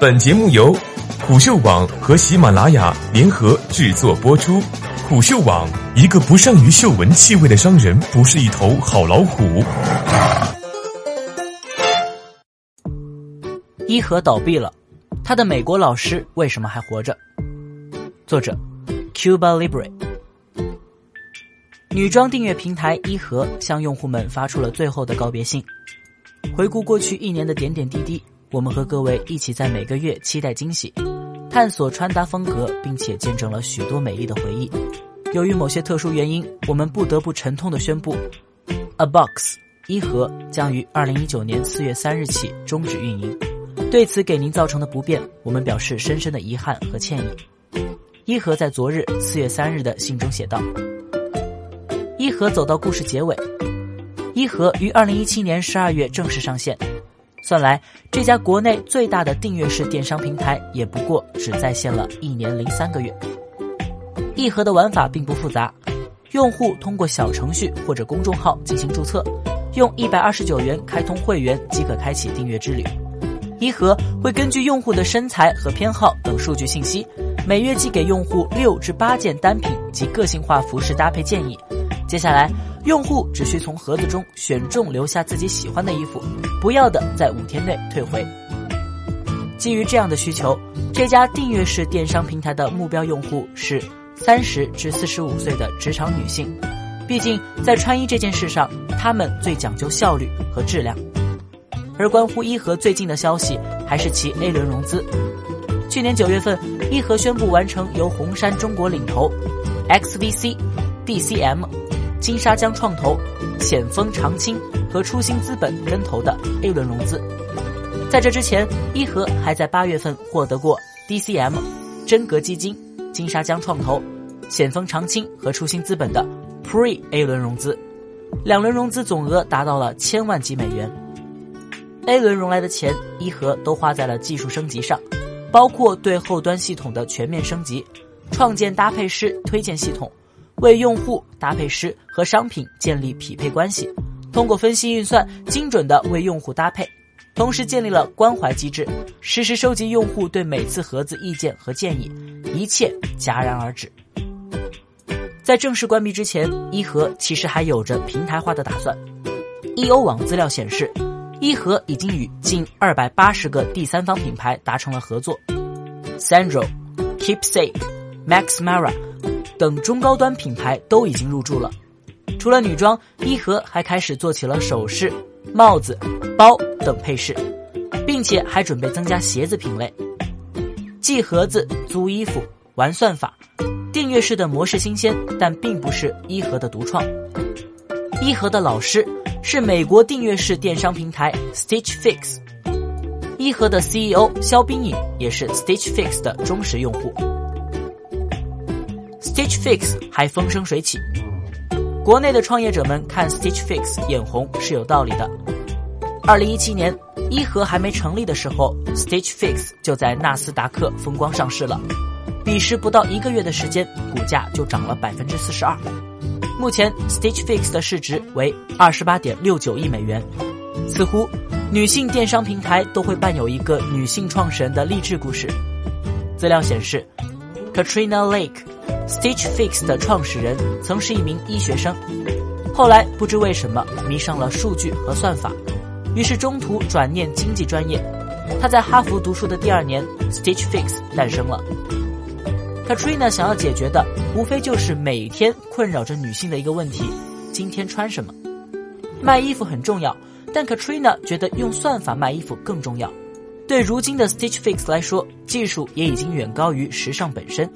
本节目由虎嗅网和喜马拉雅联合制作播出。虎嗅网：一个不善于嗅闻气味的商人，不是一头好老虎。伊和倒闭了，他的美国老师为什么还活着？作者：Cuba Libre。女装订阅平台伊和向用户们发出了最后的告别信。回顾过去一年的点点滴滴，我们和各位一起在每个月期待惊喜，探索穿搭风格，并且见证了许多美丽的回忆。由于某些特殊原因，我们不得不沉痛的宣布，A Box 伊盒将于二零一九年四月三日起终止运营。对此给您造成的不便，我们表示深深的遗憾和歉意。伊盒在昨日四月三日的信中写道：“伊盒走到故事结尾，伊盒于二零一七年十二月正式上线。算来，这家国内最大的订阅式电商平台也不过只在线了一年零三个月。一盒的玩法并不复杂，用户通过小程序或者公众号进行注册，用一百二十九元开通会员即可开启订阅之旅。”一盒会根据用户的身材和偏好等数据信息，每月寄给用户六至八件单品及个性化服饰搭配建议。接下来，用户只需从盒子中选中留下自己喜欢的衣服，不要的在五天内退回。基于这样的需求，这家订阅式电商平台的目标用户是三十至四十五岁的职场女性，毕竟在穿衣这件事上，她们最讲究效率和质量。而关乎伊河最近的消息，还是其 A 轮融资。去年九月份，伊河宣布完成由红杉中国领投、XVC、DCM、金沙江创投、险峰长青和初心资本跟投的 A 轮融资。在这之前，伊河还在八月份获得过 DCM、真格基金、金沙江创投、险峰长青和初心资本的 Pre A 轮融资，两轮融资总额达到了千万级美元。A 轮融来的钱，伊河都花在了技术升级上，包括对后端系统的全面升级，创建搭配师推荐系统，为用户、搭配师和商品建立匹配关系，通过分析运算，精准的为用户搭配，同时建立了关怀机制，实时收集用户对每次盒子意见和建议，一切戛然而止。在正式关闭之前，伊河其实还有着平台化的打算。易欧网资料显示。伊河已经与近二百八十个第三方品牌达成了合作，Sandro、Keepsake、Max Mara 等中高端品牌都已经入驻了。除了女装，伊河还开始做起了首饰、帽子、包等配饰，并且还准备增加鞋子品类。寄盒子、租衣服、玩算法，订阅式的模式新鲜，但并不是伊河的独创。伊河的老师。是美国订阅式电商平台 Stitch Fix，伊河的 CEO 肖冰颖也是 Stitch Fix 的忠实用户。Stitch Fix 还风生水起，国内的创业者们看 Stitch Fix 眼红是有道理的。二零一七年，伊河还没成立的时候，Stitch Fix 就在纳斯达克风光上市了，彼时不到一个月的时间，股价就涨了百分之四十二。目前，Stitch Fix 的市值为二十八点六九亿美元。似乎，女性电商平台都会伴有一个女性创始人的励志故事。资料显示，Katrina Lake Stitch Fix 的创始人曾是一名医学生，后来不知为什么迷上了数据和算法，于是中途转念经济专业。他在哈佛读书的第二年，Stitch Fix 诞生了。Katrina 想要解决的，无非就是每天困扰着女性的一个问题：今天穿什么？卖衣服很重要，但 Katrina 觉得用算法卖衣服更重要。对如今的 Stitch Fix 来说，技术也已经远高于时尚本身，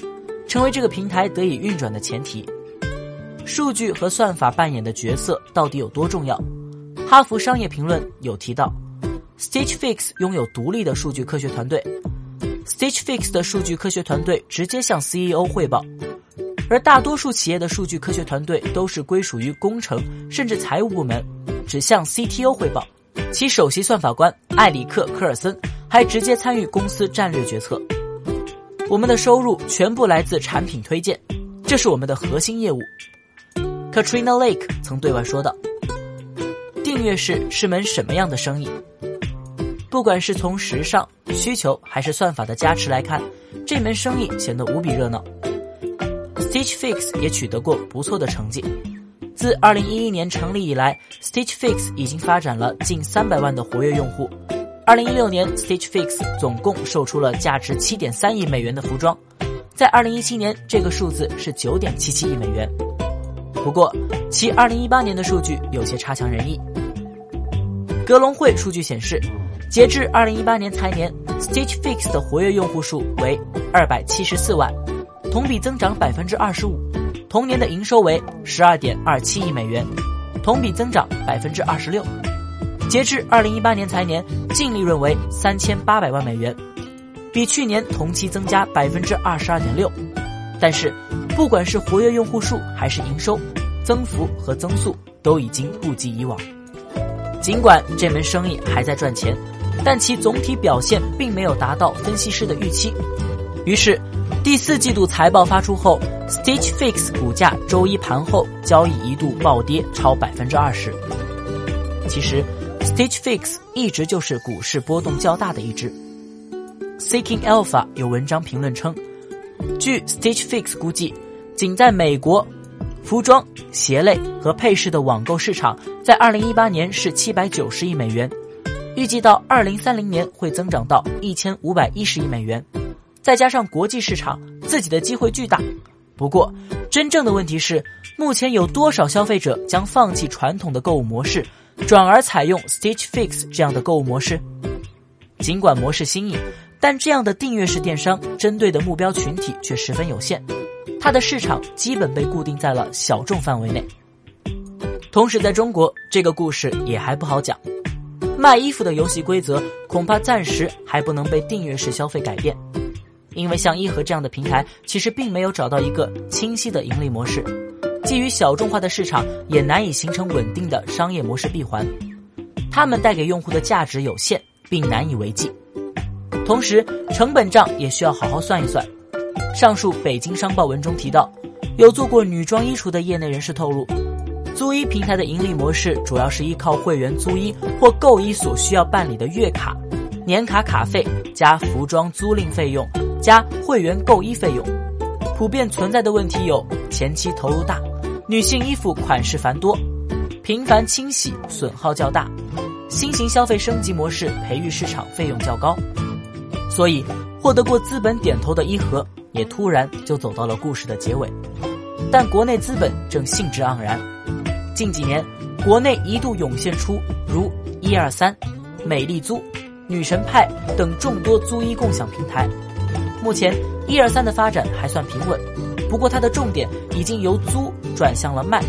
成为这个平台得以运转的前提。数据和算法扮演的角色到底有多重要？哈佛商业评论有提到，Stitch Fix 拥有独立的数据科学团队。Stitch Fix 的数据科学团队直接向 CEO 汇报，而大多数企业的数据科学团队都是归属于工程甚至财务部门，只向 CTO 汇报。其首席算法官艾里克·科尔森还直接参与公司战略决策。我们的收入全部来自产品推荐，这是我们的核心业务。Katrina Lake 曾对外说道：“订阅式是门什么样的生意？”不管是从时尚需求还是算法的加持来看，这门生意显得无比热闹。Stitch Fix 也取得过不错的成绩。自2011年成立以来，Stitch Fix 已经发展了近300万的活跃用户。2016年，Stitch Fix 总共售出了价值7.3亿美元的服装，在2017年，这个数字是9.77亿美元。不过，其2018年的数据有些差强人意。格隆汇数据显示，截至2018年财年，Stitch Fix 的活跃用户数为274万，同比增长25%，同年的营收为12.27亿美元，同比增长26%。截至2018年财年，净利润为3800万美元，比去年同期增加22.6%。但是，不管是活跃用户数还是营收，增幅和增速都已经不及以往。尽管这门生意还在赚钱，但其总体表现并没有达到分析师的预期。于是，第四季度财报发出后，Stitch Fix 股价周一盘后交易一度暴跌超百分之二十。其实，Stitch Fix 一直就是股市波动较大的一只。Seeking Alpha 有文章评论称，据 Stitch Fix 估计，仅在美国。服装、鞋类和配饰的网购市场在二零一八年是七百九十亿美元，预计到二零三零年会增长到一千五百一十亿美元。再加上国际市场，自己的机会巨大。不过，真正的问题是，目前有多少消费者将放弃传统的购物模式，转而采用 Stitch Fix 这样的购物模式？尽管模式新颖，但这样的订阅式电商针对的目标群体却十分有限。它的市场基本被固定在了小众范围内。同时，在中国，这个故事也还不好讲。卖衣服的游戏规则恐怕暂时还不能被订阅式消费改变，因为像一和这样的平台其实并没有找到一个清晰的盈利模式，基于小众化的市场也难以形成稳定的商业模式闭环，他们带给用户的价值有限，并难以为继。同时，成本账也需要好好算一算。上述北京商报文中提到，有做过女装衣橱的业内人士透露，租衣平台的盈利模式主要是依靠会员租衣或购衣所需要办理的月卡、年卡卡费加服装租赁费用加会员购衣费用。普遍存在的问题有前期投入大，女性衣服款式繁多，频繁清洗损耗较大，新型消费升级模式培育市场费用较高，所以获得过资本点头的一和。也突然就走到了故事的结尾，但国内资本正兴致盎然。近几年，国内一度涌现出如一二三、美丽租、女神派等众多租衣共享平台。目前，一二三的发展还算平稳，不过它的重点已经由租转向了卖，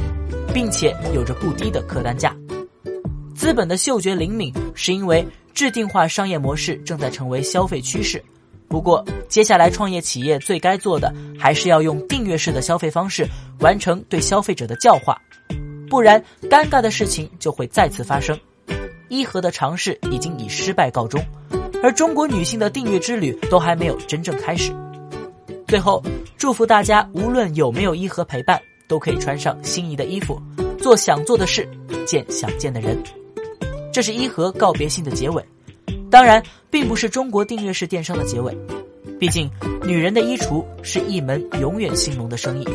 并且有着不低的客单价。资本的嗅觉灵敏，是因为制定化商业模式正在成为消费趋势。不过，接下来创业企业最该做的，还是要用订阅式的消费方式完成对消费者的教化，不然尴尬的事情就会再次发生。一和的尝试已经以失败告终，而中国女性的订阅之旅都还没有真正开始。最后，祝福大家，无论有没有伊和陪伴，都可以穿上心仪的衣服，做想做的事，见想见的人。这是伊和告别信的结尾。当然，并不是中国订阅式电商的结尾，毕竟女人的衣橱是一门永远兴隆的生意。